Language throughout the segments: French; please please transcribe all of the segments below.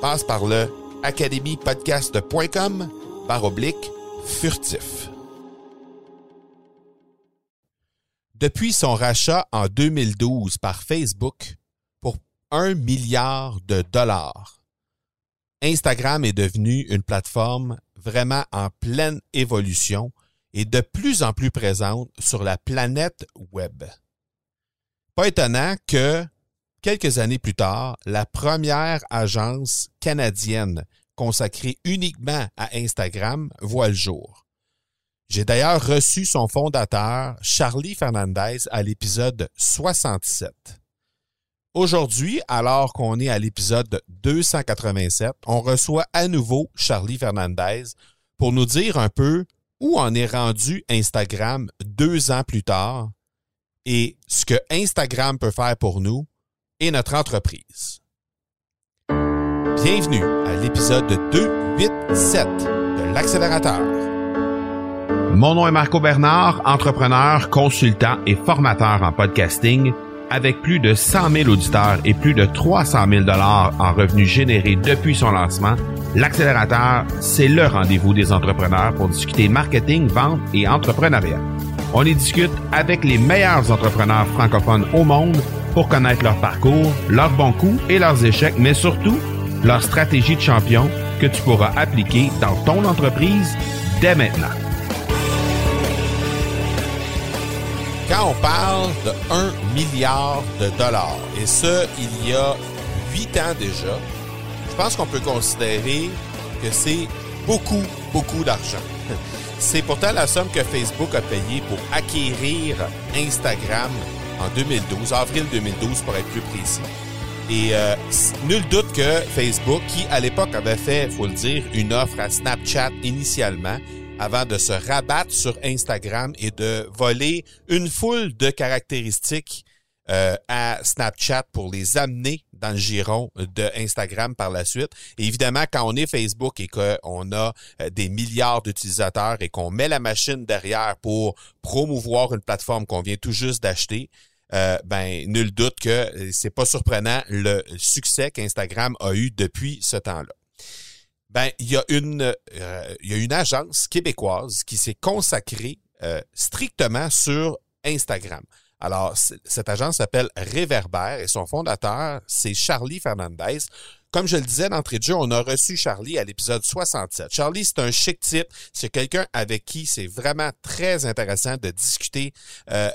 Passe par le academypodcast.com par oblique furtif. Depuis son rachat en 2012 par Facebook pour un milliard de dollars, Instagram est devenu une plateforme vraiment en pleine évolution et de plus en plus présente sur la planète web. Pas étonnant que quelques années plus tard, la première agence canadienne consacrée uniquement à Instagram voit le jour. J'ai d'ailleurs reçu son fondateur, Charlie Fernandez, à l'épisode 67. Aujourd'hui, alors qu'on est à l'épisode 287, on reçoit à nouveau Charlie Fernandez pour nous dire un peu où en est rendu Instagram deux ans plus tard et ce que Instagram peut faire pour nous et notre entreprise. Bienvenue à l'épisode 287 de l'accélérateur. Mon nom est Marco Bernard, entrepreneur, consultant et formateur en podcasting avec plus de 100 000 auditeurs et plus de 300 000 dollars en revenus générés depuis son lancement, l'accélérateur, c'est le rendez-vous des entrepreneurs pour discuter marketing, vente et entrepreneuriat. On y discute avec les meilleurs entrepreneurs francophones au monde pour connaître leur parcours, leurs bons coups et leurs échecs, mais surtout leur stratégie de champion que tu pourras appliquer dans ton entreprise dès maintenant. Quand on parle de 1 milliard de dollars, et ce, il y a 8 ans déjà, je pense qu'on peut considérer que c'est beaucoup, beaucoup d'argent. C'est pourtant la somme que Facebook a payée pour acquérir Instagram en 2012, avril 2012 pour être plus précis. Et euh, nul doute que Facebook, qui à l'époque avait fait, faut le dire, une offre à Snapchat initialement, avant de se rabattre sur Instagram et de voler une foule de caractéristiques euh, à Snapchat pour les amener dans le giron de Instagram par la suite. Évidemment, quand on est Facebook et qu'on a euh, des milliards d'utilisateurs et qu'on met la machine derrière pour promouvoir une plateforme qu'on vient tout juste d'acheter, euh, ben nul doute que c'est pas surprenant le succès qu'Instagram a eu depuis ce temps-là. Ben, il y a une, euh, il y a une agence québécoise qui s'est consacrée euh, strictement sur Instagram. Alors, cette agence s'appelle Réverbère et son fondateur, c'est Charlie Fernandez. Comme je le disais d'entrée de jeu, on a reçu Charlie à l'épisode 67. Charlie, c'est un chic type. C'est quelqu'un avec qui c'est vraiment très intéressant de discuter. Euh,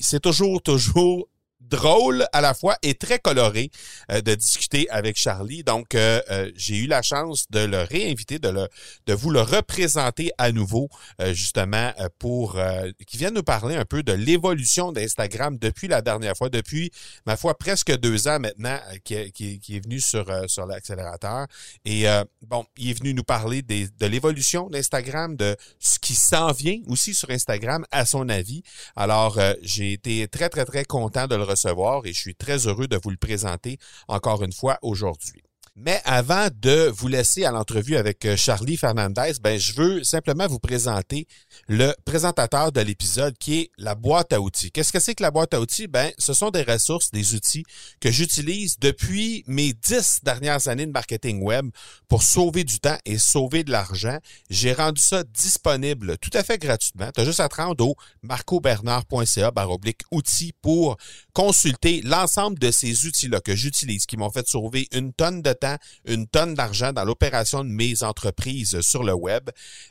c'est toujours, toujours drôle à la fois et très coloré euh, de discuter avec Charlie. Donc, euh, euh, j'ai eu la chance de le réinviter, de, le, de vous le représenter à nouveau, justement, pour qu'il vienne nous parler un peu de l'évolution d'Instagram depuis la dernière fois, depuis, ma foi, presque deux ans maintenant, qui, qui, qui, est venu sur, sur l'accélérateur. Et bon, il est venu nous parler des, de l'évolution d'Instagram, de ce qui s'en vient aussi sur Instagram, à son avis. Alors, j'ai été très, très, très content de le recevoir et je suis très heureux de vous le présenter encore une fois aujourd'hui. Mais avant de vous laisser à l'entrevue avec euh, Charlie Fernandez, ben, je veux simplement vous présenter le présentateur de l'épisode qui est la boîte à outils. Qu'est-ce que c'est que la boîte à outils? Ben, ce sont des ressources, des outils que j'utilise depuis mes dix dernières années de marketing web pour sauver du temps et sauver de l'argent. J'ai rendu ça disponible tout à fait gratuitement. Tu as juste à te rendre au marcobernard.ca baroblique outils pour consulter l'ensemble de ces outils-là que j'utilise qui m'ont fait sauver une tonne de temps une tonne d'argent dans l'opération de mes entreprises sur le web.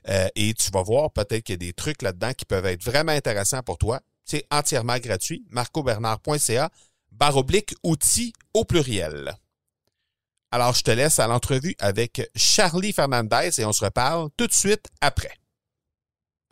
Euh, et tu vas voir peut-être qu'il y a des trucs là-dedans qui peuvent être vraiment intéressants pour toi. C'est entièrement gratuit. marcobernard.ca barre oblique outils au pluriel. Alors, je te laisse à l'entrevue avec Charlie Fernandez et on se reparle tout de suite après.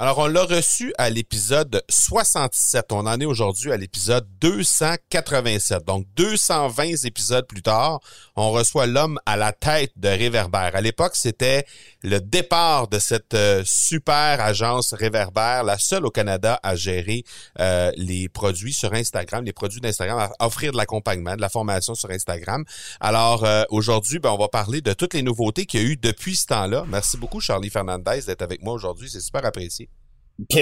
Alors, on l'a reçu à l'épisode 67. On en est aujourd'hui à l'épisode 287. Donc, 220 épisodes plus tard, on reçoit l'homme à la tête de Réverbère. À l'époque, c'était le départ de cette euh, super agence Réverbère, la seule au Canada à gérer euh, les produits sur Instagram, les produits d'Instagram, à offrir de l'accompagnement, de la formation sur Instagram. Alors, euh, aujourd'hui, ben, on va parler de toutes les nouveautés qu'il y a eu depuis ce temps-là. Merci beaucoup, Charlie Fernandez, d'être avec moi aujourd'hui. C'est super apprécié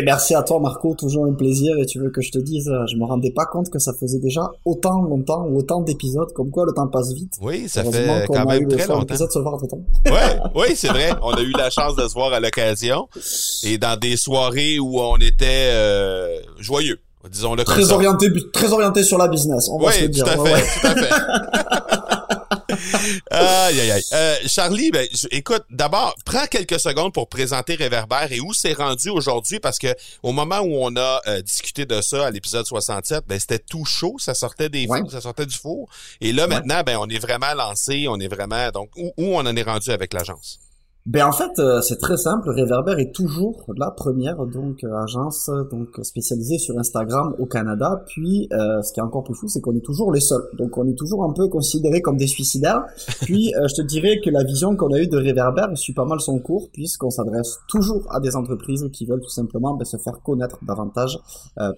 merci à toi Marco, toujours un plaisir et tu veux que je te dise, je me rendais pas compte que ça faisait déjà autant longtemps ou autant d'épisodes, comme quoi le temps passe vite. Oui, ça fait quand même très longtemps. Se voir ouais, oui, c'est vrai, on a eu la chance de se voir à l'occasion et dans des soirées où on était euh, joyeux. Disons le très orienté, très orienté sur la business. On va se le dire. Tout à fait, tout à fait. aïe, aïe, aïe. Euh, Charlie, ben, écoute, d'abord, prends quelques secondes pour présenter Réverbère et où c'est rendu aujourd'hui parce que au moment où on a euh, discuté de ça à l'épisode 67, ben, c'était tout chaud, ça sortait des fours, ça sortait du four. Et là, maintenant, ben, on est vraiment lancé, on est vraiment, donc, où, où on en est rendu avec l'agence? Ben en fait, euh, c'est très simple. Reverber est toujours la première donc euh, agence donc spécialisée sur Instagram au Canada. Puis, euh, ce qui est encore plus fou, c'est qu'on est toujours les seuls. Donc, on est toujours un peu considérés comme des suicidaires. Puis, je te dirais que la vision qu'on a eue de Reverber suit pas mal son cours, puisqu'on s'adresse toujours à des entreprises qui veulent tout simplement ben, se faire connaître davantage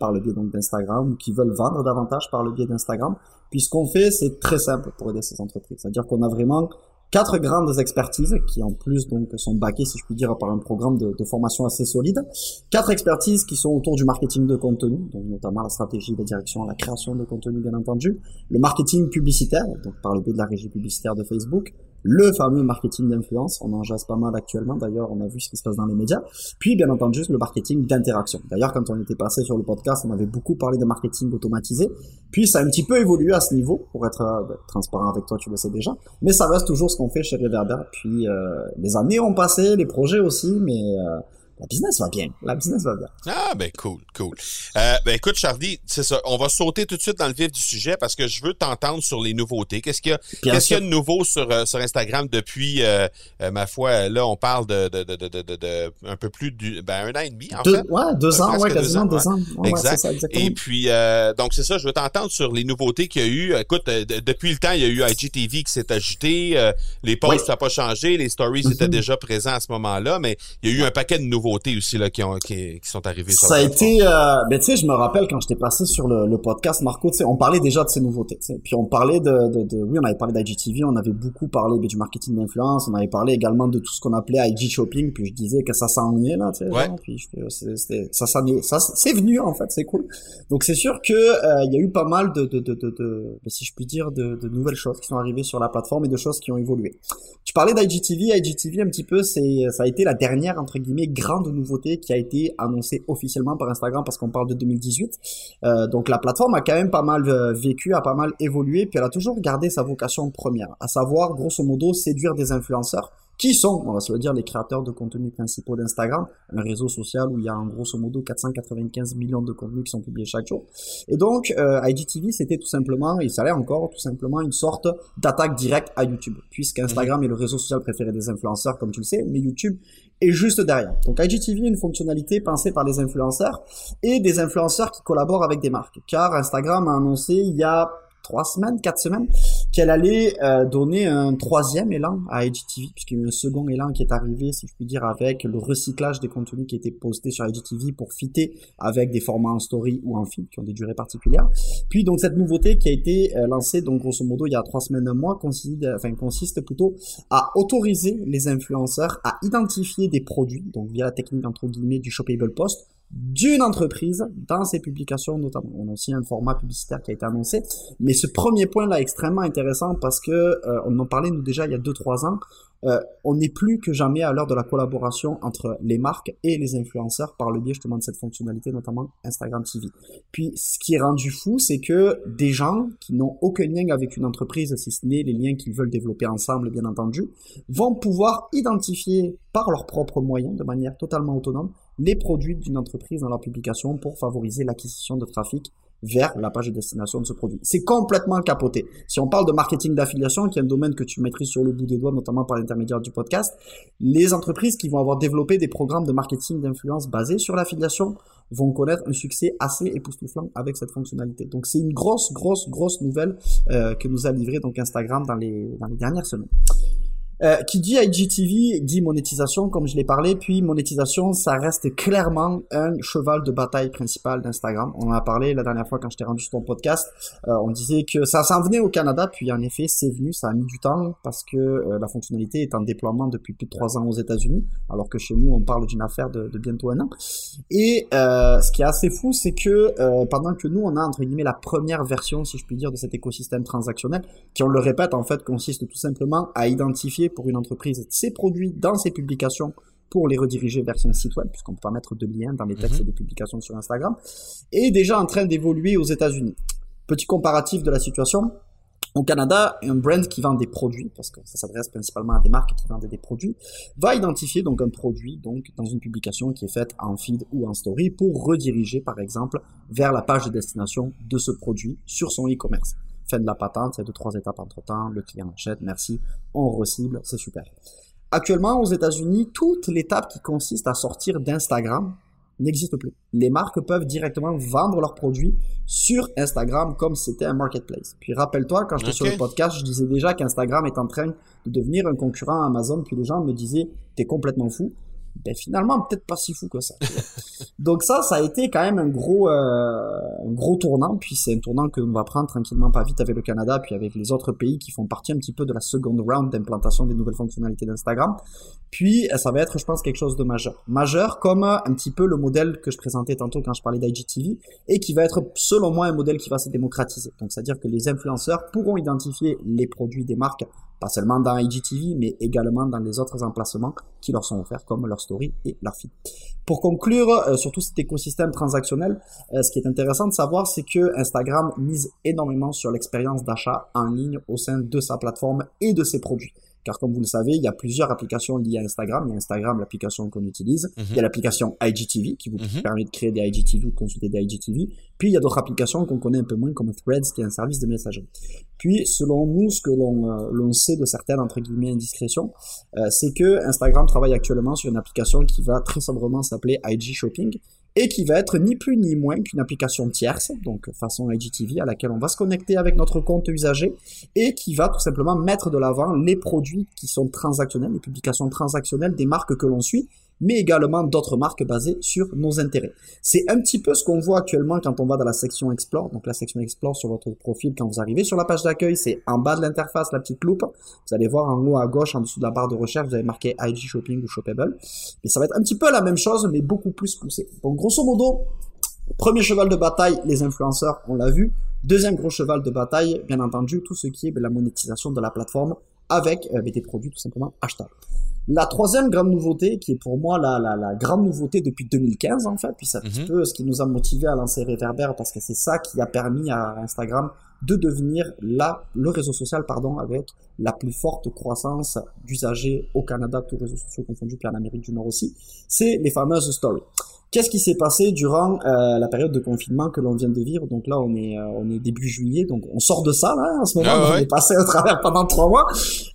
par le biais donc d'Instagram ou qui veulent vendre davantage par le biais d'Instagram. Puis, ce qu'on fait, c'est très simple pour aider ces entreprises. C'est-à-dire qu'on a vraiment quatre grandes expertises qui en plus donc sont backées si je puis dire par un programme de, de, formation assez solide. Quatre expertises qui sont autour du marketing de contenu, donc notamment la stratégie, la direction, la création de contenu bien entendu, le marketing publicitaire, donc par le biais de la régie publicitaire de Facebook, le fameux marketing d'influence, on en jase pas mal actuellement, d'ailleurs on a vu ce qui se passe dans les médias, puis bien entendu le marketing d'interaction. D'ailleurs quand on était passé sur le podcast, on avait beaucoup parlé de marketing automatisé, puis ça a un petit peu évolué à ce niveau, pour être euh, ben, transparent avec toi, tu le sais déjà, mais ça reste toujours ce qu'on fait chez Reverber, puis euh, les années ont passé, les projets aussi, mais... Euh, la business va bien. La business va bien. Ah, ben cool, cool. Euh, ben écoute, Charlie, c'est ça. On va sauter tout de suite dans le vif du sujet parce que je veux t'entendre sur les nouveautés. Qu'est-ce qu'il y a, qu'est-ce qu'il y a de nouveau sur, euh, sur Instagram depuis, euh, ma foi, là, on parle de, de, de, de, de, un peu plus du, ben un an et demi, en deux, fait. Ouais, deux ans, ouais, quasiment deux ans. exact. Ça, et puis, donc c'est ça, je veux t'entendre sur les nouveautés qu'il y a eu. Écoute, depuis le temps, il y a eu IGTV qui s'est ajouté. les posts, ça n'a pas changé. Les stories étaient mm-hmm. déjà présents à ce moment-là, mais il y a eu un paquet de nouveautés aussi là, qui, ont, qui, sont arrivées. Ça a été, euh, ben tu sais, je me rappelle quand j'étais passé sur le, le podcast Marco, tu sais, on parlait déjà de ces nouveautés. Puis on parlait de, de, de, oui, on avait parlé d'IGTV, on avait beaucoup parlé du marketing d'influence, on avait parlé également de tout ce qu'on appelait IG shopping. Puis je disais que ça s'ennuyait là, tu sais. Ouais. puis c'était, ça ça c'est venu en fait, c'est cool. Donc c'est sûr que euh, il y a eu pas mal de, de, de, de, de ben, si je puis dire, de, de nouvelles choses qui sont arrivées sur la plateforme et de choses qui ont évolué. Tu parlais d'IGTV, IGTV un petit peu, c'est ça a été la dernière entre guillemets grande nouveauté qui a été annoncée officiellement par Instagram parce qu'on parle de 2018. Euh, donc la plateforme a quand même pas mal euh, vécu, a pas mal évolué, puis elle a toujours gardé sa vocation première, à savoir grosso modo séduire des influenceurs qui sont, on va se le dire, les créateurs de contenu principaux d'Instagram, un réseau social où il y a en grosso modo 495 millions de contenus qui sont publiés chaque jour. Et donc, euh, IGTV, c'était tout simplement, et ça l'est encore, tout simplement une sorte d'attaque directe à YouTube, puisqu'Instagram mhm. est le réseau social préféré des influenceurs, comme tu le sais, mais YouTube est juste derrière. Donc IGTV est une fonctionnalité pensée par les influenceurs et des influenceurs qui collaborent avec des marques, car Instagram a annoncé il y a trois semaines, quatre semaines, qu'elle allait euh, donner un troisième élan à IGTV, puisqu'il y a eu un second élan qui est arrivé, si je puis dire, avec le recyclage des contenus qui étaient postés sur IGTV pour fitter avec des formats en story ou en feed qui ont des durées particulières. Puis donc cette nouveauté qui a été euh, lancée, donc grosso modo il y a trois semaines, un mois, consiste, enfin, consiste plutôt à autoriser les influenceurs à identifier des produits, donc via la technique entre guillemets du shoppable post, d'une entreprise dans ses publications notamment. On a aussi un format publicitaire qui a été annoncé, mais ce premier point là est extrêmement intéressant parce que euh, on en parlait nous déjà il y a 2-3 ans. Euh, on n'est plus que jamais à l'heure de la collaboration entre les marques et les influenceurs par le biais justement de cette fonctionnalité, notamment Instagram TV. Puis ce qui est rendu fou, c'est que des gens qui n'ont aucun lien avec une entreprise, si ce n'est les liens qu'ils veulent développer ensemble, bien entendu, vont pouvoir identifier par leurs propres moyens, de manière totalement autonome, les produits d'une entreprise dans leur publication pour favoriser l'acquisition de trafic vers la page de destination de ce produit. C'est complètement capoté. Si on parle de marketing d'affiliation, qui est un domaine que tu maîtrises sur le bout des doigts, notamment par l'intermédiaire du podcast, les entreprises qui vont avoir développé des programmes de marketing d'influence basés sur l'affiliation vont connaître un succès assez époustouflant avec cette fonctionnalité. Donc c'est une grosse, grosse, grosse nouvelle euh, que nous a livré donc Instagram dans les dernières semaines. Euh, qui dit IGTV dit monétisation, comme je l'ai parlé. Puis monétisation, ça reste clairement un cheval de bataille principal d'Instagram. On en a parlé la dernière fois quand je t'ai rendu sur ton podcast. Euh, on disait que ça s'en venait au Canada, puis en effet, c'est venu. Ça a mis du temps parce que euh, la fonctionnalité est en déploiement depuis plus de trois ans aux États-Unis, alors que chez nous, on parle d'une affaire de, de, bientôt un an. Et ce qui est assez fou, c'est que pendant que nous, on a entre guillemets la première version, si je puis dire, de cet écosystème transactionnel, qui on le répète en fait consiste tout simplement à identifier pour une entreprise ses produits dans ses publications pour les rediriger vers son site web, puisqu'on peut pas mettre de lien dans les textes mhm. des publications sur Instagram, est déjà en train d'évoluer aux États-Unis. Petit comparatif de la situation. Au Canada, un brand qui vend des produits, parce que ça s'adresse principalement à des marques qui vendent des produits, va identifier donc un produit donc dans une publication qui est faite en feed ou en story pour rediriger par exemple vers la page de destination de ce produit sur son e-commerce fait de la patente, c'est deux, trois étapes entre temps, le client achète, merci, on recible, c'est super. Actuellement, aux États-Unis, toute l'étape qui consiste à sortir d'Instagram n'existe plus. Les marques peuvent directement vendre leurs produits sur Instagram comme c'était un marketplace. Puis rappelle-toi, quand j'étais sur le podcast, je disais déjà qu'Instagram est en train de devenir un concurrent à Amazon, puis les gens me disaient, t'es complètement fou ben finalement peut-être pas si fou que ça. Donc ça, ça a été quand même un gros, euh, un gros tournant. Puis c'est un tournant que l'on va prendre tranquillement, pas vite avec le Canada, puis avec les autres pays qui font partie un petit peu de la seconde round d'implantation des nouvelles fonctionnalités d'Instagram. Puis ça va être, je pense, quelque chose de majeur. Majeur comme un petit peu le modèle que je présentais tantôt quand je parlais d'IGTV et qui va être, selon moi, un modèle qui va se démocratiser. Donc c'est-à-dire que les influenceurs pourront identifier les produits des marques pas seulement dans IGTV, mais également dans les autres emplacements qui leur sont offerts, comme leur story et leur feed. Pour conclure, euh, sur tout cet écosystème transactionnel, euh, ce qui est intéressant de savoir, c'est que Instagram mise énormément sur l'expérience d'achat en ligne au sein de sa plateforme et de ses produits. Car comme vous le savez, il y a plusieurs applications liées à Instagram. Il y a Instagram, l'application qu'on utilise. Il y a mhm. l'application IGTV qui vous mhm. permet de créer des IGTV ou de consulter des IGTV. Puis il y a d'autres applications qu'on connaît un peu moins comme Threads qui est un service de messagerie. Puis selon nous, ce que l'on euh, sait de certaines entre guillemets indiscrétions, euh, c'est que Instagram travaille actuellement sur une application qui va très sobrement s'appeler IG Shopping et qui va être ni plus ni moins qu'une application tierce, donc façon IGTV, à laquelle on va se connecter avec notre compte usager et qui va tout simplement mettre de l'avant les produits qui sont transactionnels, les publications transactionnelles des marques que l'on suit mais également d'autres marques basées sur nos intérêts. C'est un petit peu ce qu'on voit actuellement quand on va dans la section Explore. Donc la section Explore sur votre profil, quand vous arrivez sur la page d'accueil, c'est en bas de l'interface, la petite loupe. Vous allez voir en haut à gauche, en dessous de la barre de recherche, vous avez marqué IG Shopping ou Shoppable. Et ça va être un petit peu la même chose, mais beaucoup plus poussé. Donc grosso modo, premier cheval de bataille, les influenceurs, on l'a vu. Deuxième gros cheval de bataille, bien entendu, tout ce qui est la monétisation de la plateforme avec euh, des produits tout simplement achetables. La troisième grande nouveauté, qui est pour moi la, la, la grande nouveauté depuis 2015 en fait, puis c'est un petit mhm. peu ce qui nous a motivé à lancer Reverber parce que c'est ça qui a permis à Instagram de devenir la, le réseau social pardon avec la plus forte croissance d'usagers au Canada, tous réseaux sociaux confondus, puis en Amérique du Nord aussi, c'est les fameuses stories. Qu'est-ce qui s'est passé durant euh, la période de confinement que l'on vient de vivre? Donc là, on est euh, on est début juillet, donc on sort de ça là en ce moment. Ah on est passé au travers pendant trois mois.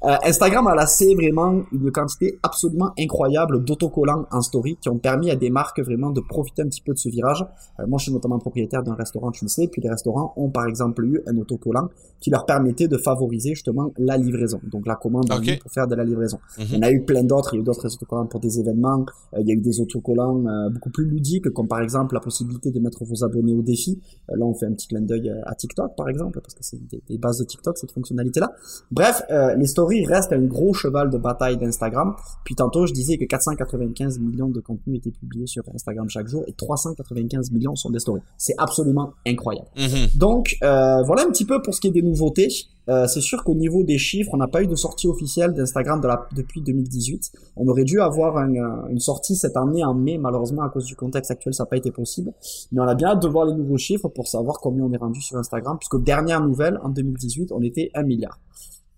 Euh, Instagram a lancé vraiment une quantité absolument incroyable d'autocollants en story qui ont permis à des marques vraiment de profiter un petit peu de ce virage. Euh, moi, je suis notamment propriétaire d'un restaurant, tu le sais. Puis les restaurants ont par exemple eu un autocollant qui leur permettait de favoriser justement la livraison, donc la commande en ligne pour faire de la livraison. Il y en a eu plein d'autres. Il y a eu d'autres autocollants pour des événements. Euh, il y a eu des autocollants euh, beaucoup plus ludiques, comme par exemple la possibilité de mettre vos abonnés au défi. Euh, là, on fait un petit clin d'œil euh, à TikTok, par exemple, parce que c'est des, des bases de TikTok, cette fonctionnalité-là. Bref, euh, les stories restent un gros cheval de bataille d'Instagram. Puis tantôt, je disais que 495 millions de contenus étaient publiés sur Instagram chaque jour et 395 millions sont des stories. C'est absolument incroyable. Mhm. Donc euh, voilà un petit peu pour ce qui est des nouveautés. Euh, c'est sûr qu'au niveau des chiffres, on n'a pas eu de sortie officielle d'Instagram depuis 2018. On aurait dû avoir euh, une sortie cette année en mai, malheureusement à cause du contexte actuel, ça n'a pas été possible. Mais on a bien hâte de voir les nouveaux chiffres pour savoir combien on est rendu sur Instagram, puisque dernière nouvelle, en 2018, on était 1 milliard.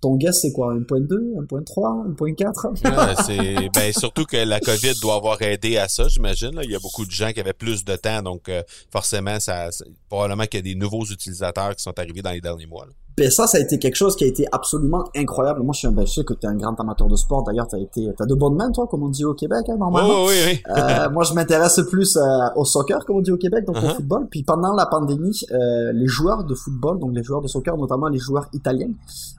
Ton guess, c'est quoi? 1.2, 1.3, 1.4 Ouais, ben surtout que la COVID doit avoir aidé à ça, j'imagine. Il y a beaucoup de gens qui avaient plus de temps, donc euh, forcément, ça, probablement qu'il y a des nouveaux utilisateurs qui sont arrivés dans les derniers mois. Ben ça, ça a été quelque chose qui a été absolument incroyable. Moi, je, suis un, ben, je sais que tu es un grand amateur de sport. D'ailleurs, tu as été, t'as de bonnes mains, toi, comme on dit au Québec, hein, normalement. Oh, oui, oui. Euh, moi, je m'intéresse plus euh, au soccer, comme on dit au Québec, donc au Uh-huh. football. Puis pendant la pandémie, euh, les joueurs de football, donc les joueurs de soccer, notamment les joueurs italiens,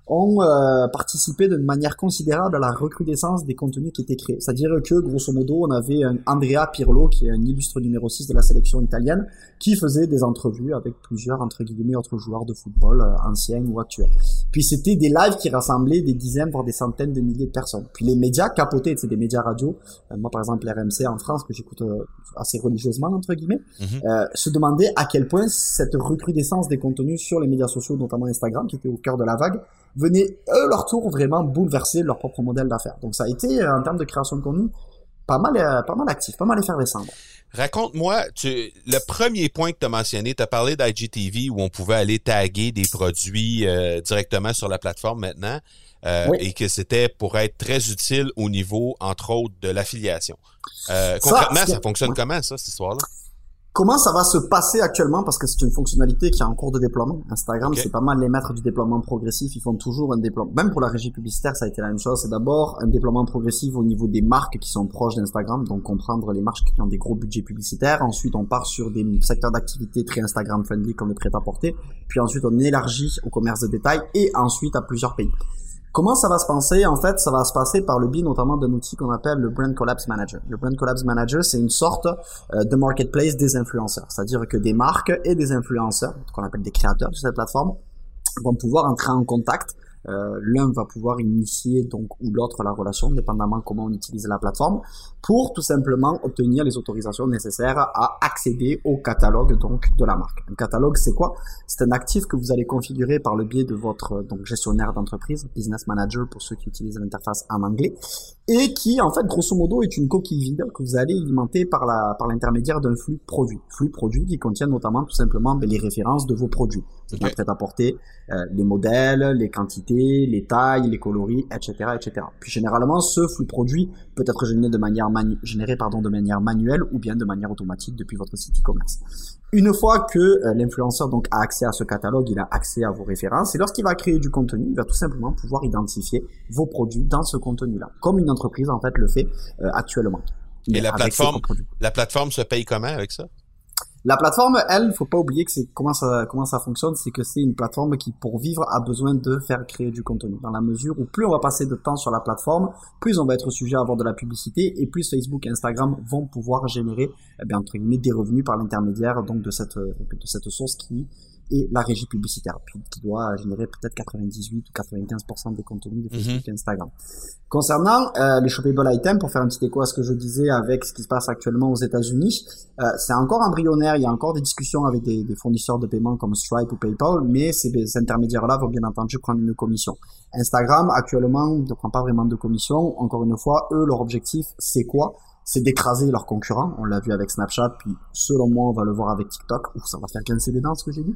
ont euh, participé d'une manière considérable à la recrudescence des contenus qui étaient créés. C'est-à-dire que, grosso modo, on avait un Andrea Pirlo, qui est un illustre numéro 6 de la sélection italienne, qui faisait des entrevues avec plusieurs, entre guillemets, autres joueurs de football, euh, anciens ou actuels. Puis c'était des lives qui rassemblaient des dizaines, voire des centaines de milliers de personnes. Puis les médias capotaient, c'est des médias radio. Euh, moi, par exemple, RMC en France, que j'écoute euh, assez religieusement, entre guillemets, euh, se demandaient à quel point cette recrudescence des contenus sur les médias sociaux, notamment Instagram, qui était au cœur de la vague, venait, eux, leur tour, vraiment bouleverser leur propre modèle d'affaires. Donc ça a été, en termes de création de contenu, pas mal, euh, pas mal actif, pas mal effervescent. Raconte-moi, tu, le premier point que tu as mentionné, tu as parlé d'IGTV où on pouvait aller taguer des produits euh, directement sur la plateforme maintenant euh, Oui. et que c'était pour être très utile au niveau, entre autres, de l'affiliation. Euh, Ça, concrètement, ça fonctionne comment, ça, cette histoire-là? Comment ça va se passer actuellement? Parce que c'est une fonctionnalité qui est en cours de déploiement. Instagram, c'est pas mal les maîtres du déploiement progressif. Ils font toujours un déploiement. Même pour la régie publicitaire, ça a été la même chose. C'est d'abord un déploiement progressif au niveau des marques qui sont proches d'Instagram. Donc comprendre les marques qui ont des gros budgets publicitaires. Ensuite, on part sur des secteurs d'activité très Instagram friendly comme le prêt-à-porter. Puis ensuite, on élargit au commerce de détail et ensuite à plusieurs pays. Comment ça va se passer En fait, ça va se passer par le biais notamment d'un outil qu'on appelle le Brand Collapse Manager. Le Brand Collapse Manager, c'est une sorte euh, de marketplace des influenceurs. C'est-à-dire que des marques et des influenceurs, qu'on appelle des créateurs sur cette plateforme, vont pouvoir entrer en contact. Euh, L'un va pouvoir initier donc ou l'autre la relation, dépendamment comment on utilise la plateforme, pour tout simplement obtenir les autorisations nécessaires à accéder au catalogue donc de la marque. Un catalogue, c'est quoi? C'est un actif que vous allez configurer par le biais de votre donc gestionnaire d'entreprise, business manager pour ceux qui utilisent l'interface en anglais, et qui en fait grosso modo est une coquille vide que vous allez alimenter par la par l'intermédiaire d'un flux produit. Flux produit qui contient notamment tout simplement ben, les références de vos produits. C'est Ok. prêt à porter euh, les modèles, les quantités, les tailles, les coloris, etc., etc. Puis généralement, ce flux produit peut être généré de manière manu- généré pardon de manière manuelle ou bien de manière automatique depuis votre site e-commerce. Une fois que euh, l'influenceur donc a accès à ce catalogue, il a accès à vos références et lorsqu'il va créer du contenu, il va tout simplement pouvoir identifier vos produits dans ce contenu-là, comme une entreprise en fait le fait euh, actuellement. Et Mais la plateforme-. La plateforme se paye comment avec ça? La plateforme, elle, faut pas oublier que c'est comment ça comment ça fonctionne, c'est que c'est une plateforme qui pour vivre a besoin de faire créer du contenu. Dans la mesure où plus on va passer de temps sur la plateforme, plus on va être sujet à avoir de la publicité et plus Facebook et Instagram vont pouvoir générer eh bien, entre guillemets des revenus par l'intermédiaire donc de cette de cette source qui est la régie publicitaire, qui doit générer peut-être 98 ou 95% des contenus de Facebook et Instagram. Concernant euh, les shoppable items, pour faire un petit écho à ce que je disais avec ce qui se passe actuellement aux États-Unis, euh, c'est encore embryonnaire. Il y a encore des discussions avec des, des fournisseurs de paiement comme Stripe ou PayPal, mais ces, ces intermédiaires-là vont bien entendu prendre une commission. Instagram actuellement ne prend pas vraiment de commission. Encore une fois, eux, leur objectif, c'est quoi? C'est d'écraser leurs concurrents. On l'a vu avec Snapchat, puis selon moi, on va le voir avec TikTok. Ouf, ça va faire grincer les dents, ce que j'ai dit.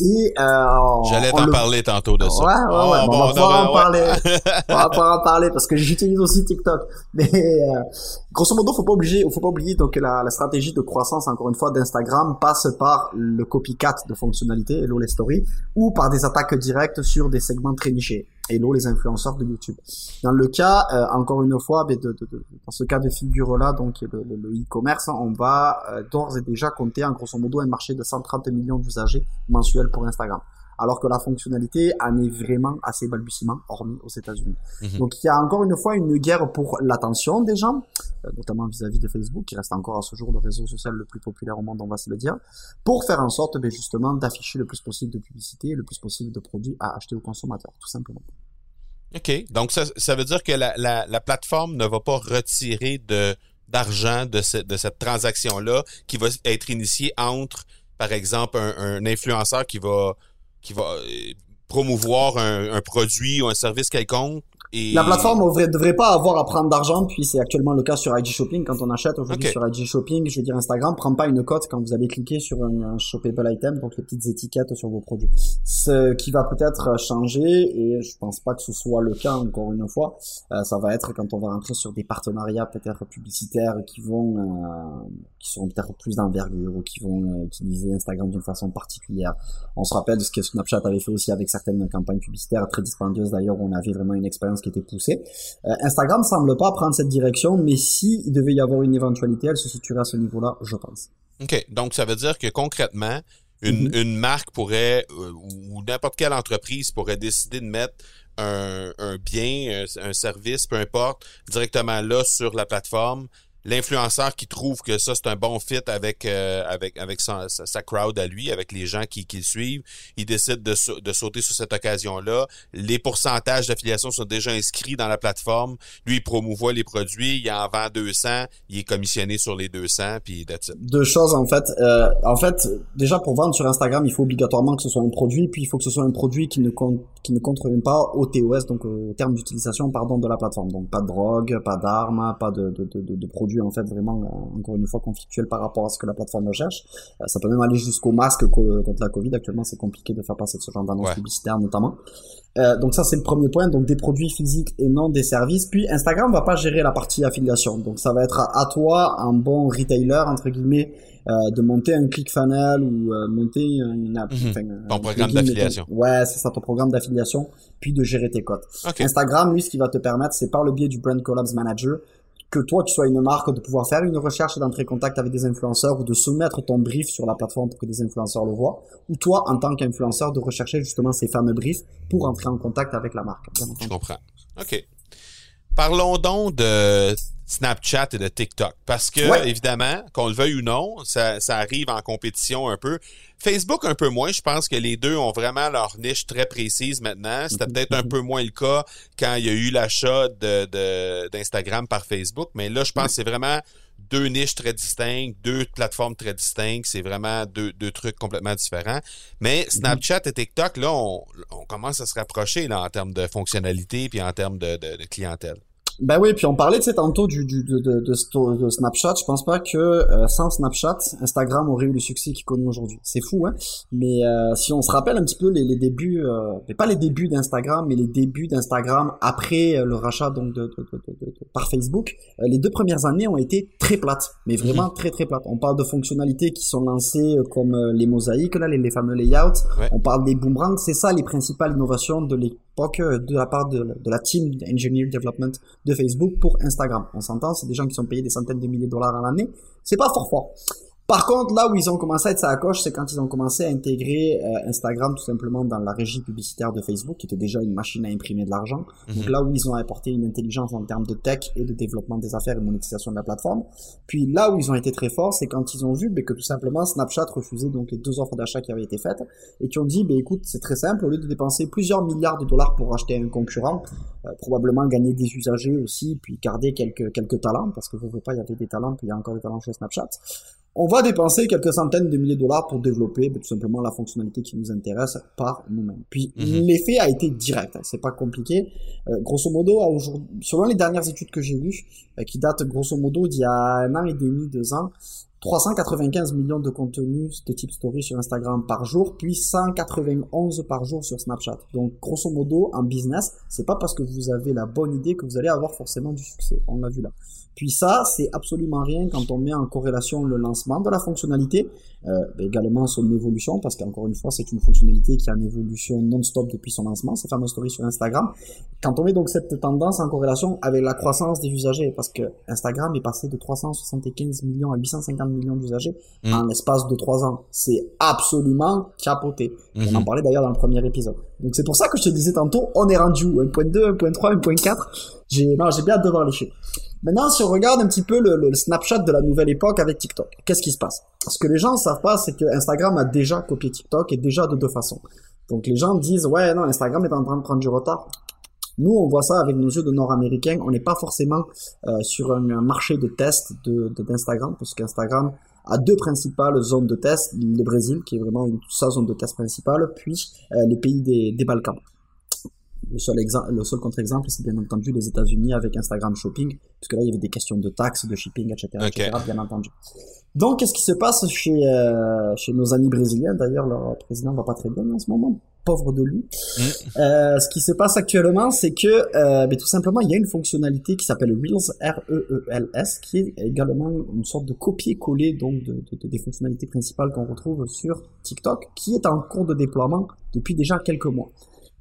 Et euh, j'allais t'en parler tantôt de ça. Ouais, ouais, ouais. Oh, on va pouvoir en parler. on va pouvoir en parler parce que j'utilise aussi TikTok. Mais euh, grosso modo, faut pas oublier, faut pas oublier donc la, la stratégie de croissance, encore une fois, d'Instagram passe par le copycat de fonctionnalités, Hello les stories, ou par des attaques directes sur des segments très nichés. Hello les influenceurs de YouTube. Dans le cas, euh, encore une fois, de, de, de, dans ce cas de figure-là, donc le e-commerce, on va euh, d'ores et déjà compter en grosso modo un marché de 130 millions d'usagers mensuels pour Instagram alors que la fonctionnalité en est vraiment assez balbutiement, hormis aux États-Unis. Mhm. Donc il y a encore une fois une guerre pour l'attention des gens, euh, notamment vis-à-vis de Facebook, qui reste encore à ce jour le réseau social le plus populaire au monde, on va se le dire, pour faire en sorte ben, justement d'afficher le plus possible de publicité, le plus possible de produits à acheter aux consommateurs, tout simplement. OK. Donc, ça, ça veut dire que la, la, la plateforme ne va pas retirer de d'argent de, de cette transaction-là qui va être initiée entre, par exemple, un, un influenceur qui va qui va euh, promouvoir un, un, produit ou un service quelconque la plateforme ne devrait pas avoir à prendre d'argent, puis c'est actuellement le cas sur IG Shopping. Quand on achète aujourd'hui sur IG Shopping, je veux dire Instagram prend pas une cote quand vous allez cliquer sur un, shoppable item, donc les petites étiquettes sur vos produits. Ce qui va peut-être changer, et je pense pas que ce soit le cas encore une fois, euh, ça va être quand on va rentrer sur des partenariats peut-être publicitaires qui vont, euh, qui seront peut-être plus d'envergure ou qui vont euh, utiliser Instagram d'une façon particulière. On se rappelle de ce que Snapchat avait fait aussi avec certaines campagnes publicitaires très dispendieuses d'ailleurs, où on avait vraiment une expérience qui était poussée. Euh, Instagram semble pas prendre cette direction, mais si il devait y avoir une éventualité, elle se situerait à ce niveau-là, je pense. OK. Donc, ça veut dire que concrètement, une, une marque pourrait, euh, ou n'importe quelle entreprise pourrait décider de mettre un, un bien, un, un, service, peu importe, directement là sur la plateforme l'influenceur qui trouve que ça c'est un bon fit avec euh, avec avec sa, sa, crowd à lui, avec les gens qui, qui le suivent, il décide de, de sauter sur cette occasion-là. Les pourcentages d'affiliation sont déjà inscrits dans la plateforme. Lui, il promouvoit les produits, il en vend 200, il est commissionné sur les 200, puis that's it. Deux choses en fait. Euh, en fait, déjà pour vendre sur Instagram, il faut obligatoirement que ce soit un produit, puis il faut que ce soit un produit qui ne compte qui ne contrevient pas au TOS, donc au terme d'utilisation pardon de la plateforme. Donc pas de drogue, pas d'armes, pas de, de, de, de produits en fait vraiment euh, encore une fois conflictuel par rapport à ce que la plateforme recherche. Euh, ça peut même aller jusqu'au masque contre la Covid. Actuellement, c'est compliqué de faire passer ce genre d'annonce publicitaire notamment. Euh, donc ça c'est le premier point, donc des produits physiques et non des services. Puis Instagram va pas gérer la partie affiliation, donc ça va être à, toi, un bon retailer entre guillemets, euh, de monter un ClickFunnels ou euh, monter une app, mhm. ton programme d'affiliation. Ouais, c'est ça, ton programme d'affiliation, puis de gérer tes cotes. Instagram, lui, ce qui va te permettre, c'est par le biais du Brand Collabs Manager, que toi tu sois une marque de pouvoir faire une recherche et d'entrer en contact avec des influenceurs ou de soumettre ton brief sur la plateforme pour que des influenceurs le voient ou toi en tant qu'influenceur de rechercher justement ces fameux briefs pour entrer en contact avec la marque. Je comprends. OK. Parlons donc de Snapchat et de TikTok. Parce que, évidemment, qu'on le veuille ou non, ça, ça, arrive en compétition un peu. Facebook, un peu moins. Je pense que les deux ont vraiment leur niche très précise maintenant. C'était mm-hmm. peut-être un peu moins le cas quand il y a eu l'achat de, d'Instagram par Facebook. Mais là, je pense que c'est vraiment deux niches très distinctes, deux plateformes très distinctes. C'est vraiment deux, deux trucs complètement différents. Mais mm-hmm. Snapchat et TikTok, là, on, on commence à se rapprocher là, en termes de fonctionnalité puis en termes de, de clientèle. Ben oui, puis on parlait de tantôt du, du de, de, de, Snapchat. Je pense pas que euh, sans Snapchat, Instagram aurait eu le succès qu'il connaît aujourd'hui. C'est fou, hein Mais euh, si on se rappelle un petit peu les, les débuts, euh, pas les débuts d'Instagram, mais les débuts d'Instagram après euh, le rachat donc de, par Facebook, les deux premières années ont été très plates, mais vraiment mhm. très très plates. On parle de fonctionnalités qui sont lancées comme les mosaïques là, les, les fameux layouts. On parle des boomerangs. C'est ça les principales innovations de l'époque de la part de, la team Engineer Development de Facebook pour Instagram. On s'entend, c'est des gens qui sont payés des centaines de milliers de dollars à l'année. C'est pas fort fort. Par contre, là où ils ont commencé à être à coche, c'est quand ils ont commencé à intégrer euh, Instagram tout simplement dans la régie publicitaire de Facebook, qui était déjà une machine à imprimer de l'argent. Mhm. Donc là où ils ont apporté une intelligence en termes de tech et de développement des affaires et de monétisation de la plateforme. Puis là où ils ont été très forts, c'est quand ils ont vu que tout simplement Snapchat refusait donc les deux offres d'achat qui avaient été faites et qui ont dit, bah, écoute, c'est très simple, au lieu de dépenser plusieurs milliards de dollars pour acheter un concurrent, euh, probablement gagner des usagers aussi, puis garder quelques quelques talents, parce que vous ne voulez pas, il y avait des talents, puis il y a encore des talents chez Snapchat on va dépenser quelques centaines de milliers de dollars pour développer ben, tout simplement la fonctionnalité qui nous intéresse par nous-mêmes. Puis Mhm. l'effet a été direct, hein, c'est pas compliqué. Euh, grosso modo, selon les dernières études que j'ai lues, euh, qui datent grosso modo d'il y a un an et demi, deux ans, 395 millions de contenus de type story sur Instagram par jour, puis 191 par jour sur Snapchat. Donc, grosso modo, en business, c'est pas parce que vous avez la bonne idée que vous allez avoir forcément du succès. On l'a vu là. Puis ça, c'est absolument rien quand on met en corrélation le lancement de la fonctionnalité, euh, également son évolution, parce qu'encore une fois, c'est une fonctionnalité qui est en évolution non-stop depuis son lancement, ces fameuses stories sur Instagram. Quand on met donc cette tendance en corrélation avec la croissance des usagers, parce que Instagram est passé de 375 millions à 850 millions d'usagers Mm. en l'espace de trois ans, c'est absolument capoté. On Mhm. en parlait d'ailleurs dans le premier épisode. Donc c'est pour ça que je te disais tantôt, on est rendu où 1.2, 1.3, 1.4 J'ai non, j'ai bien hâte de voir les chiffres. Maintenant, si on regarde un petit peu le, le Snapchat de la nouvelle époque avec TikTok, qu'est-ce qui se passe? Ce que les gens ne savent pas, c'est que Instagram a déjà copié TikTok et déjà de deux façons. Donc les gens disent ouais non Instagram est en train de prendre du retard. Nous, on voit ça avec nos yeux de Nord-Américains. On n'est pas forcément euh, sur un, un marché de test de de- d'Instagram, parce qu'Instagram a deux principales zones de test. Le Brésil, qui est vraiment une, sa zone de test principale, puis euh, les pays des, des Balkans. Le seul, exemple, le seul contre-exemple, c'est bien entendu les États-Unis avec Instagram Shopping, puisque là, il y avait des questions de taxes, de shipping, etc., etc., bien entendu. Donc, qu'est-ce qui se passe chez, euh, chez nos amis brésiliens? D'ailleurs, leur président va pas très bien en ce moment, pauvre de lui. Euh, ce qui se passe actuellement, c'est que, euh, ben, tout simplement, il y a une fonctionnalité qui s'appelle Reels, R-E-E-L-S, qui est également une sorte de copier-coller donc de, de- de- des fonctionnalités principales qu'on retrouve sur TikTok, qui est en cours de déploiement depuis déjà quelques mois.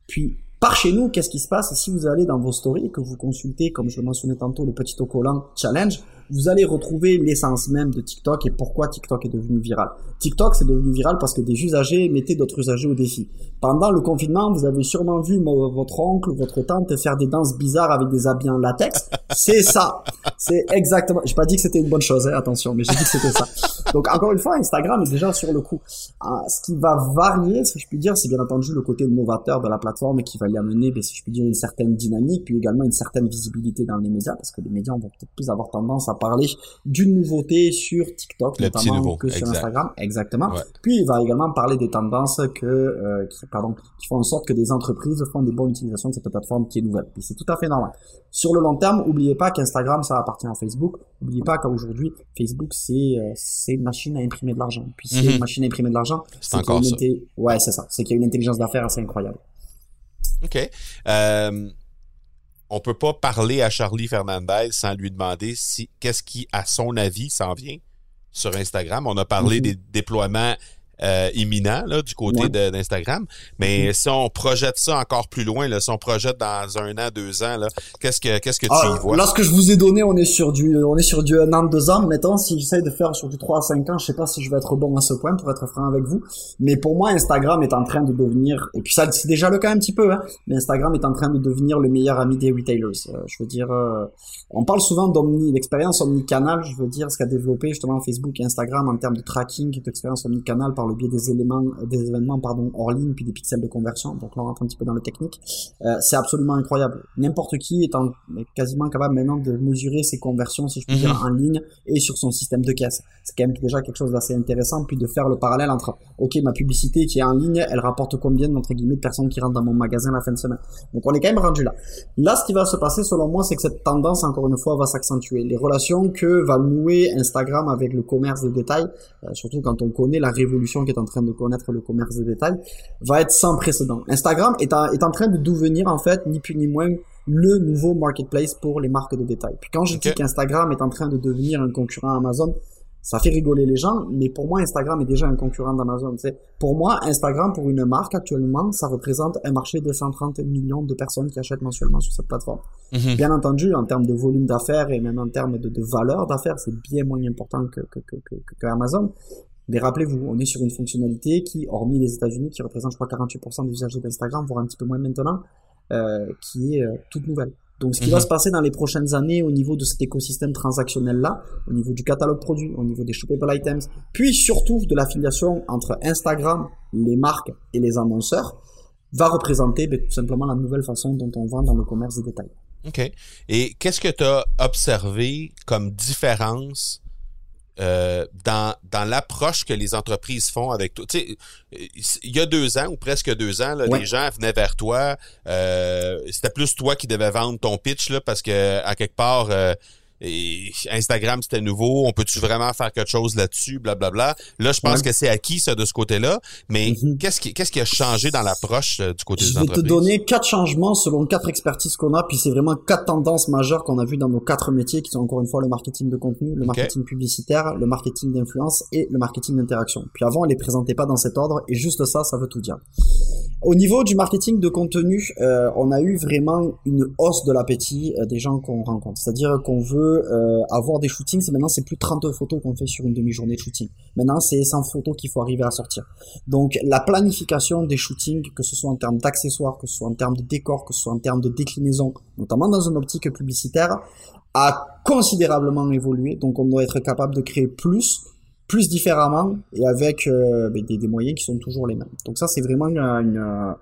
Puis, par chez nous, qu'est-ce qui se passe? Si vous allez dans vos stories et que vous consultez, comme je le mentionnais tantôt, le petit autocollant challenge, vous allez retrouver l'essence même de TikTok et pourquoi TikTok est devenu viral. TikTok, c'est devenu viral parce que des usagers mettaient d'autres usagers au défi. Pendant le confinement, vous avez sûrement vu votre oncle, votre tante faire des danses bizarres avec des habits en latex. C'est ça. C'est exactement. J'ai pas dit que c'était une bonne chose, hein, attention, mais j'ai dit que c'était ça. Donc encore une fois, Instagram est déjà sur le coup. Ah, ce qui va varier, si je puis dire, c'est bien entendu le côté novateur de la plateforme qui va y amener, ben, si je puis dire, une certaine dynamique, puis également une certaine visibilité dans les médias, parce que les médias vont peut-être plus avoir tendance à parler d'une nouveauté sur TikTok, Le notamment nouveau, que sur. Instagram, exactement. Ouais. Puis il va également parler des tendances que, euh, qui, pardon, qui font en sorte que des entreprises font des bonnes utilisations de cette plateforme qui est nouvelle. Puis c'est tout à fait normal. Sur le long terme, oubliez pas qu'Instagram ça appartient à Facebook. Oubliez pas qu'aujourd'hui Facebook c'est euh, une machine à imprimer de l'argent. Puis c'est Mhm. une machine à imprimer de l'argent. C'est encore ça. inté- Ouais, c'est ça. C'est qu'il y a une intelligence d'affaires assez incroyable. OK. Euh, on peut pas parler à Charlie Fernandez sans lui demander si qu'est-ce qui, à son avis, s'en vient sur Instagram. On a parlé Mhm. des déploiements euh, imminents là, du côté Ouais. d'Instagram. Mais si on projette ça encore plus loin, là, si on projette dans un an, deux ans, là, qu'est-ce que qu'est-ce que tu Ah, y vois? là, ce que je vous ai donné, on est sur du, on est sur du un an, deux ans. Mettons, si j'essaye de faire sur du 3 à 5 ans, je sais pas si je vais être bon à ce point, pour être franc avec vous. Mais pour moi, Instagram est en train de devenir, et puis ça, c'est déjà le cas un petit peu, hein, mais Instagram est en train de devenir le meilleur ami des retailers. Euh, je veux dire, euh, on parle souvent d'omni, l'expérience omnicanal, je veux dire, ce qu'a développé justement Facebook et Instagram en termes de tracking d'expérience omnicanal par le biais des éléments, des événements, pardon, hors ligne, puis des pixels de conversion. Donc là, on rentre un petit peu dans le technique. Euh, c'est absolument incroyable. N'importe qui est, en- est quasiment capable maintenant de mesurer ses conversions, si je puis Mhm. dire, en ligne et sur son système de caisse. C'est quand même déjà quelque chose d'assez intéressant, puis de faire le parallèle entre, ok, ma publicité qui est en ligne, elle rapporte combien, entre guillemets, de personnes qui rentrent dans mon magasin la fin de semaine. Donc on est quand même rendu là. Là, ce qui va se passer, selon moi, c'est que cette tendance, encore une fois, va s'accentuer. Les relations que va nouer Instagram avec le commerce de détail, euh, surtout quand on connaît la révolution qui est en train de connaître le commerce de détail, va être sans précédent. Instagram est, en- est en train de devenir, en fait, ni plus ni moins, le nouveau marketplace pour les marques de détail. Puis quand je dis qu'Instagram est en train de devenir un concurrent Amazon, ça fait rigoler les gens, mais pour moi, Instagram est déjà un concurrent d'Amazon. Pour moi, Instagram, pour une marque actuellement, ça représente un marché de 130 millions de personnes qui achètent mensuellement sur cette plateforme. Mhm. Bien entendu, en termes de volume d'affaires et même en termes de, de valeur d'affaires, c'est bien moins important que, que, que Amazon. Mais rappelez-vous, on est sur une fonctionnalité qui, hormis les États-Unis, qui représente, je crois, 48% des usagers d'Instagram, voire un petit peu moins maintenant, euh, qui est euh, toute nouvelle. Donc, ce qui Mhm. va se passer dans les prochaines années au niveau de cet écosystème transactionnel-là, au niveau du catalogue produit, au niveau des shoppable items, puis surtout de l'affiliation entre Instagram, les marques et les annonceurs, va représenter ben, tout simplement la nouvelle façon dont on vend dans le commerce de détail. OK. Et qu'est-ce que tu as observé comme différence euh, dans, dans l'approche que les entreprises font avec toi. Tu sais, il y a deux ans ou presque deux ans, là, les gens venaient vers toi. Euh, c'était plus toi qui devais vendre ton pitch là, parce que à quelque part, euh, et Instagram, c'était nouveau. On peut-tu vraiment faire quelque chose là-dessus, blablabla. Là, je pense que c'est acquis, ça, de ce côté-là. Mais mhm. qu'est-ce qui, qu'est-ce qui a changé dans l'approche euh, du côté des entreprises? Je vais te donner quatre changements selon quatre expertises qu'on a, puis c'est vraiment quatre tendances majeures qu'on a vues dans nos quatre métiers, qui sont encore une fois le marketing de contenu, le marketing publicitaire, le marketing d'influence et le marketing d'interaction. Puis avant, on les présentait pas dans cet ordre, et juste ça, ça veut tout dire. Au niveau du marketing de contenu, euh, on a eu vraiment une hausse de l'appétit euh, des gens qu'on rencontre. C'est-à-dire qu'on veut euh, avoir des shootings, maintenant c'est plus 30 photos qu'on fait sur une demi-journée de shooting. Maintenant c'est 100 photos qu'il faut arriver à sortir. Donc la planification des shootings, que ce soit en termes d'accessoires, que ce soit en termes de décor, que ce soit en termes de déclinaison, notamment dans une optique publicitaire, a considérablement évolué. Donc on doit être capable de créer plus plus différemment et avec euh, ben, des, des, moyens qui sont toujours les mêmes. Donc ça, c'est vraiment une, un,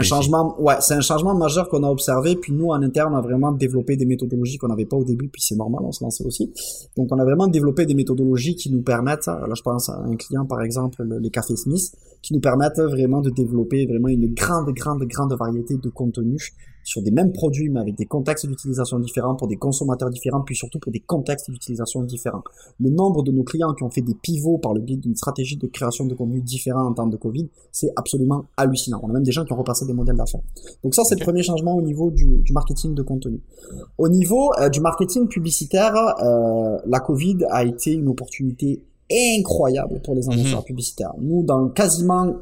changement. Ouais, c'est un changement majeur qu'on a observé. Puis nous, en interne, on a vraiment développé des méthodologies qu'on n'avait pas au début. Puis c'est normal, on se lançait aussi. Donc on a vraiment développé des méthodologies qui nous permettent. Là, je pense à un client, par exemple, les cafés Smith, qui nous permettent vraiment de développer vraiment une grande, grande, grande variété de contenus sur des mêmes produits, mais avec des contextes d'utilisation différents, pour des consommateurs différents, puis surtout pour des contextes d'utilisation différents. Le nombre de nos clients qui ont fait des pivots par le biais d'une stratégie de création de contenu différent en temps de Covid, c'est absolument hallucinant. On a même des gens qui ont repassé des modèles d'affaires. Donc ça, c'est le premier changement au niveau du, du marketing de contenu. Au niveau euh, du marketing publicitaire, euh, la Covid a été une opportunité incroyable pour les annonceurs mhm. publicitaires. Nous, dans quasiment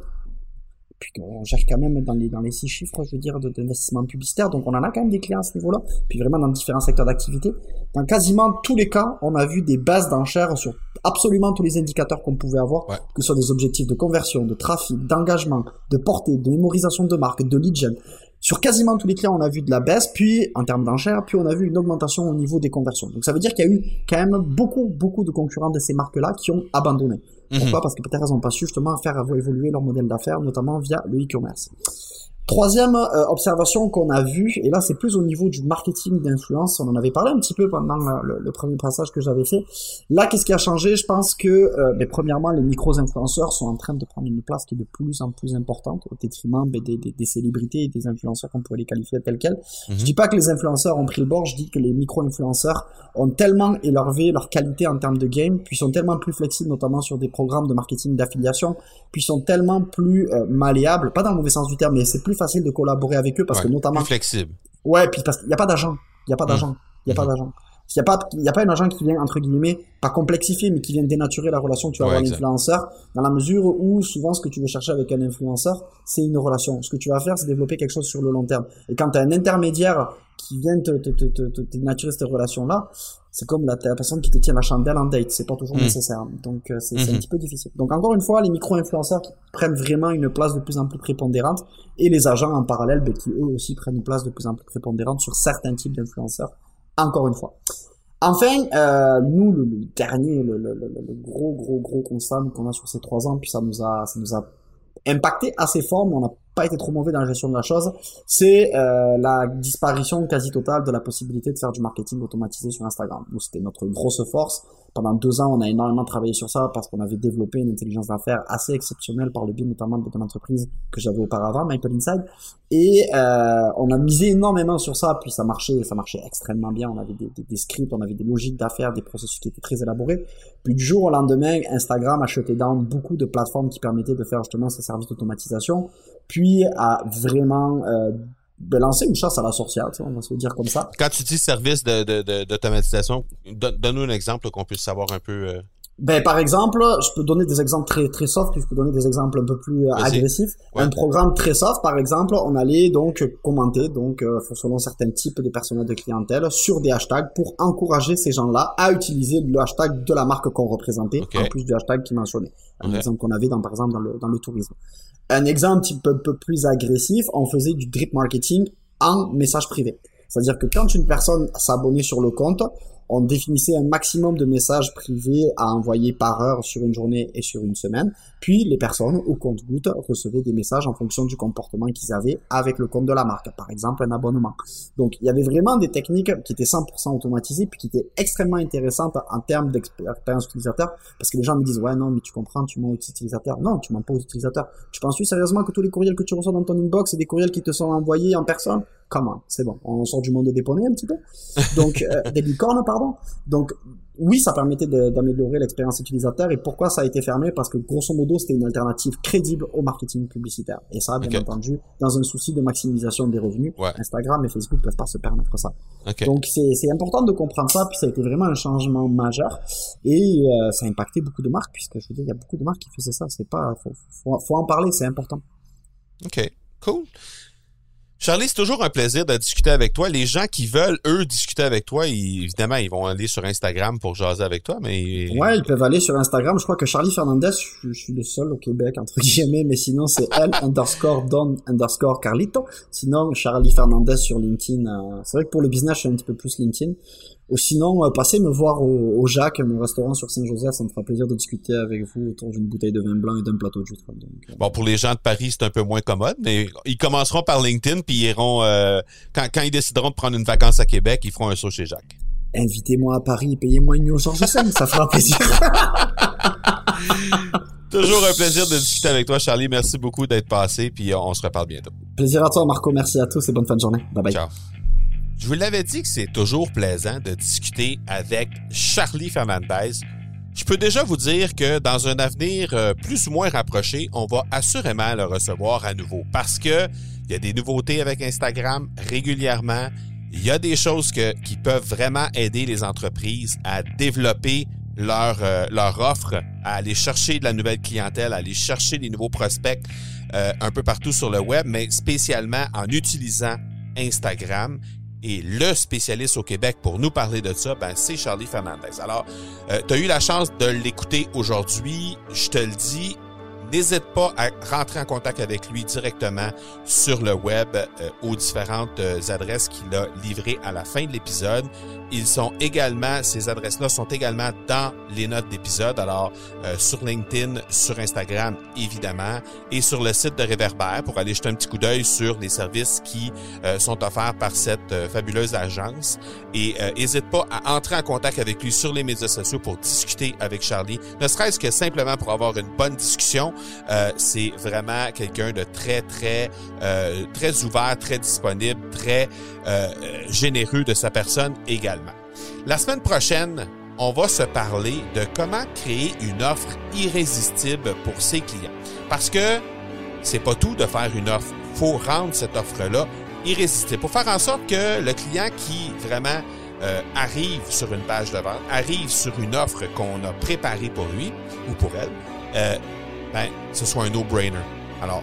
puis on cherche quand même dans les, dans les six chiffres, je veux dire, d'investissement publicitaire. Donc on en a quand même des clients à ce niveau-là. Puis vraiment dans différents secteurs d'activité. Dans quasiment tous les cas, on a vu des bases d'enchères sur absolument tous les indicateurs qu'on pouvait avoir, que ce soit des objectifs de conversion, de trafic, d'engagement, de portée, de mémorisation de marque, de lead gen. Sur quasiment tous les clients, on a vu de la baisse, puis en termes d'enchères, puis on a vu une augmentation au niveau des conversions. Donc ça veut dire qu'il y a eu quand même beaucoup, beaucoup de concurrents de ces marques-là qui ont abandonné. Mhm. Pourquoi? Parce que peut-être elles n'ont pas su justement faire évoluer leur modèle d'affaires, notamment via le e-commerce. Troisième euh, observation qu'on a vue, et là c'est plus au niveau du marketing d'influence, on en avait parlé un petit peu pendant le, premier passage que j'avais fait. Là, qu'est-ce qui a changé? Je pense que, euh, ben, premièrement, les micros-influenceurs sont en train de prendre une place qui est de plus en plus importante au détriment ben, des, des, des, célébrités et des influenceurs qu'on pourrait les qualifier tels quels. Je Je dis pas que les influenceurs ont pris le bord, je dis que les micro-influenceurs ont tellement élevé leur qualité en termes de game, puis sont tellement plus flexibles, notamment sur des programmes de marketing d'affiliation, puis sont tellement plus euh, malléables, pas dans le mauvais sens du terme, mais c'est plus facile de collaborer avec eux parce que notamment. Plus flexible. Ouais, puis parce qu'il n'y a pas d'agent. Il n'y a pas d'agent. Il n'y a pas d'agent. Il n'y a pas, il y a pas un agent qui vient, entre guillemets, pas complexifier, mais qui vient dénaturer la relation que tu vas avoir avec l'influenceur, dans la mesure où, souvent, ce que tu veux chercher avec un influenceur, c'est une relation. Ce que tu vas faire, c'est développer quelque chose sur le long terme. Et quand tu as un intermédiaire qui vient te, te, te, te, dénaturer cette relation-là, c'est comme la, la, personne qui te tient la chandelle en date, c'est pas toujours mm. nécessaire. Donc euh, c'est un mm-hmm. petit peu difficile. Donc encore une fois, les micro-influenceurs qui prennent vraiment une place de plus en plus prépondérante et les agents en parallèle ben, qui eux aussi prennent une place de plus en plus prépondérante sur certains types d'influenceurs. Encore une fois. Enfin, euh, nous, le, dernier, le, le, le, gros, gros, gros constat qu'on a sur ces trois ans, puis ça nous a, ça nous a impacté assez fort, mais on n'a pas été trop mauvais dans la gestion de la chose, c'est euh, la disparition quasi totale de la possibilité de faire du marketing automatisé sur Instagram. Nous, c'était notre grosse force. Pendant deux ans, on a énormément travaillé sur ça parce qu'on avait développé une intelligence d'affaires assez exceptionnelle par le biais notamment de l'entreprise que j'avais auparavant, Maple Inside. Et euh, on a misé énormément sur ça, puis ça marchait, ça marchait extrêmement bien. On avait des, scripts, on avait des logiques d'affaires, des processus qui étaient très élaborés. Puis du jour au lendemain, Instagram a jeté down beaucoup de plateformes qui permettaient de faire justement ces services d'automatisation puis à vraiment euh, de lancer une chasse à la sorcière, on va se dire comme ça. Quand tu dis service d'automatisation, de, donne-nous un exemple qu'on puisse savoir un peu. Euh... Ben, par exemple, je peux donner des exemples très très soft, puis je peux donner des exemples un peu plus euh, agressifs. Un programme très soft, par exemple, on allait donc commenter, donc euh, selon certains types de personnels de clientèle, sur des hashtags pour encourager ces gens-là à utiliser le hashtag de la marque qu'on représentait, en plus du hashtag qui mentionnait. Un exemple qu'on avait dans, par exemple dans le, dans le tourisme. Un exemple un peu, peu plus agressif, on faisait du drip marketing en message privé. C'est-à-dire que quand une personne s'abonnait sur le compte, on définissait un maximum de messages privés à envoyer par heure sur une journée et sur une semaine. Puis les personnes au compte goutte recevaient des messages en fonction du comportement qu'ils avaient avec le compte de la marque, par exemple un abonnement. Donc il y avait vraiment des techniques qui étaient 100% automatisées puis qui étaient extrêmement intéressantes en termes d'expérience utilisateur parce que les gens me disent ouais non mais tu comprends tu mens aux utilisateurs. Non tu mens pas aux utilisateurs. Tu penses sérieusement que tous les courriels que tu reçois dans ton inbox c'est des courriels qui te sont envoyés en personne? Comment? C'est bon, on sort du monde des poneys un petit peu. Donc, euh, des licornes, pardon. Donc, oui, ça permettait d'améliorer l'expérience utilisateur. Et pourquoi ça a été fermé? Parce que grosso modo, c'était une alternative crédible au marketing publicitaire. Et ça, bien entendu, dans un souci de maximisation des revenus, Instagram et Facebook peuvent pas se permettre ça. Donc, c'est important de comprendre ça. Puis ça a été vraiment un changement majeur. Et euh, ça a impacté beaucoup de marques, puisque je veux dire, il y a beaucoup de marques qui faisaient ça. C'est pas, faut, faut, faut en parler, c'est important. OK, cool. Charlie, c'est toujours un plaisir de discuter avec toi. Les gens qui veulent, eux, discuter avec toi, évidemment, ils vont aller sur Instagram pour jaser avec toi, mais... Ouais, ils peuvent aller sur Instagram. Je crois que Charlie Fernandez, je, suis le seul au Québec, entre guillemets, mais sinon, c'est L underscore Don underscore Carlito. Sinon, Charlie Fernandez sur LinkedIn. Euh, c'est vrai que pour le business, je suis un petit peu plus LinkedIn. Ou sinon, euh, passez me voir au, au, Jacques, mon restaurant sur Saint-Joseph. Ça me fera plaisir de discuter avec vous autour d'une bouteille de vin blanc et d'un plateau de jus euh. Bon, pour les gens de Paris, c'est un peu moins commode, mais ils commenceront par LinkedIn, puis ils iront, euh, quand, quand ils décideront de prendre une vacance à Québec, ils feront un saut chez Jacques. Invitez-moi à Paris, payez-moi une nuit au Georges ça fera plaisir. Toujours un plaisir de discuter avec toi, Charlie. Merci beaucoup d'être passé, puis on se reparle bientôt. Plaisir à toi, Marco. Merci à tous et bonne fin de journée. Bye bye. Ciao. Je vous l'avais dit que c'est toujours plaisant de discuter avec Charlie Fernandez. Je peux déjà vous dire que dans un avenir euh, plus ou moins rapproché, on va assurément le recevoir à nouveau parce que il y a des nouveautés avec Instagram régulièrement. Il y a des choses qui peuvent vraiment aider les entreprises à développer leur, euh, leur offre, à aller chercher de la nouvelle clientèle, à aller chercher des nouveaux prospects euh, un peu partout sur le web, mais spécialement en utilisant Instagram. Et le spécialiste au Québec pour nous parler de ça, ben, c'est Charlie Fernandez. Alors, euh, tu as eu la chance de l'écouter aujourd'hui. Je te le dis, n'hésite pas à rentrer en contact avec lui directement sur le web euh, aux différentes euh, adresses qu'il a livrées à la fin de l'épisode. Ils sont également, ces adresses-là sont également dans les notes d'épisode. Alors, euh, sur LinkedIn, sur Instagram, évidemment, et sur le site de Réverbère pour aller jeter un petit coup d'œil sur les services qui sont offerts par cette fabuleuse agence. Et n'hésite pas à entrer en contact avec lui sur les médias sociaux pour discuter avec Charlie, ne serait-ce que simplement pour avoir une bonne discussion. Euh, c'est vraiment quelqu'un de très, très, euh, très ouvert, très disponible, très euh, généreux de sa personne également. La semaine prochaine, on va se parler de comment créer une offre irrésistible pour ses clients. Parce que c'est pas tout de faire une offre. Faut rendre cette offre-là irrésistible pour faire en sorte que le client qui vraiment arrive sur une page de vente, arrive sur une offre qu'on a préparée pour lui ou pour elle, ben, ce soit un no-brainer. Alors,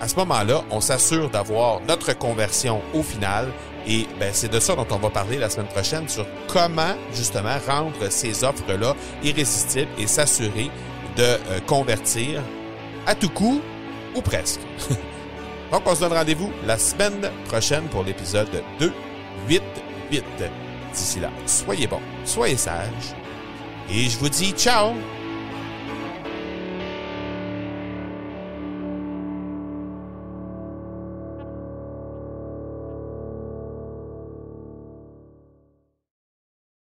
à ce moment-là, on s'assure d'avoir notre conversion au final et ben, c'est de ça dont on va parler la semaine prochaine sur comment justement rendre ces offres-là irrésistibles et s'assurer de euh, convertir à tout coup ou presque. Donc, on se donne rendez-vous la semaine prochaine pour l'épisode 2, 8, 8. D'ici là, soyez bons, soyez sages et je vous dis ciao!